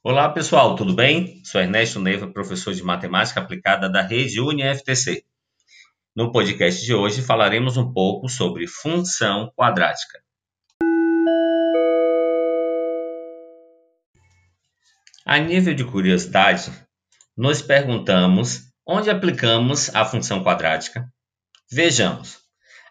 Olá pessoal, tudo bem? Sou Ernesto Neiva, professor de matemática aplicada da rede UniFTC. No podcast de hoje falaremos um pouco sobre função quadrática. A nível de curiosidade, nos perguntamos onde aplicamos a função quadrática. Vejamos,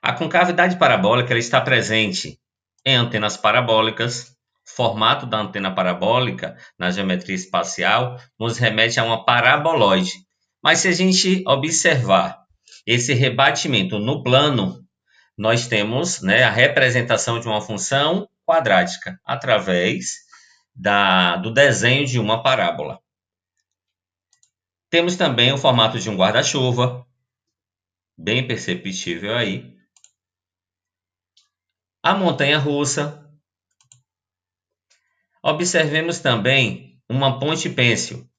a concavidade parabólica está presente em antenas parabólicas, formato da antena parabólica na geometria espacial nos remete a uma paraboloide. Mas se a gente observar esse rebatimento no plano, nós temos né, a representação de uma função quadrática através da, do desenho de uma parábola. Temos também o formato de um guarda-chuva, bem perceptível aí. A montanha russa, Observemos também uma ponte pêncil.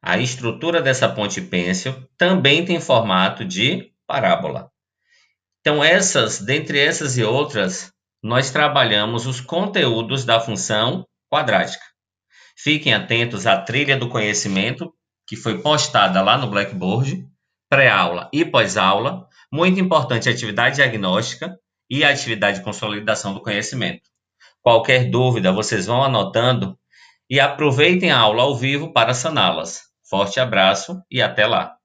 A estrutura dessa ponte pêncil também tem formato de parábola. Então, essas, dentre essas e outras, nós trabalhamos os conteúdos da função quadrática. Fiquem atentos à trilha do conhecimento, que foi postada lá no Blackboard, pré-aula e pós-aula. Muito importante a atividade diagnóstica e a atividade de consolidação do conhecimento. Qualquer dúvida, vocês vão anotando e aproveitem a aula ao vivo para saná-las. Forte abraço e até lá!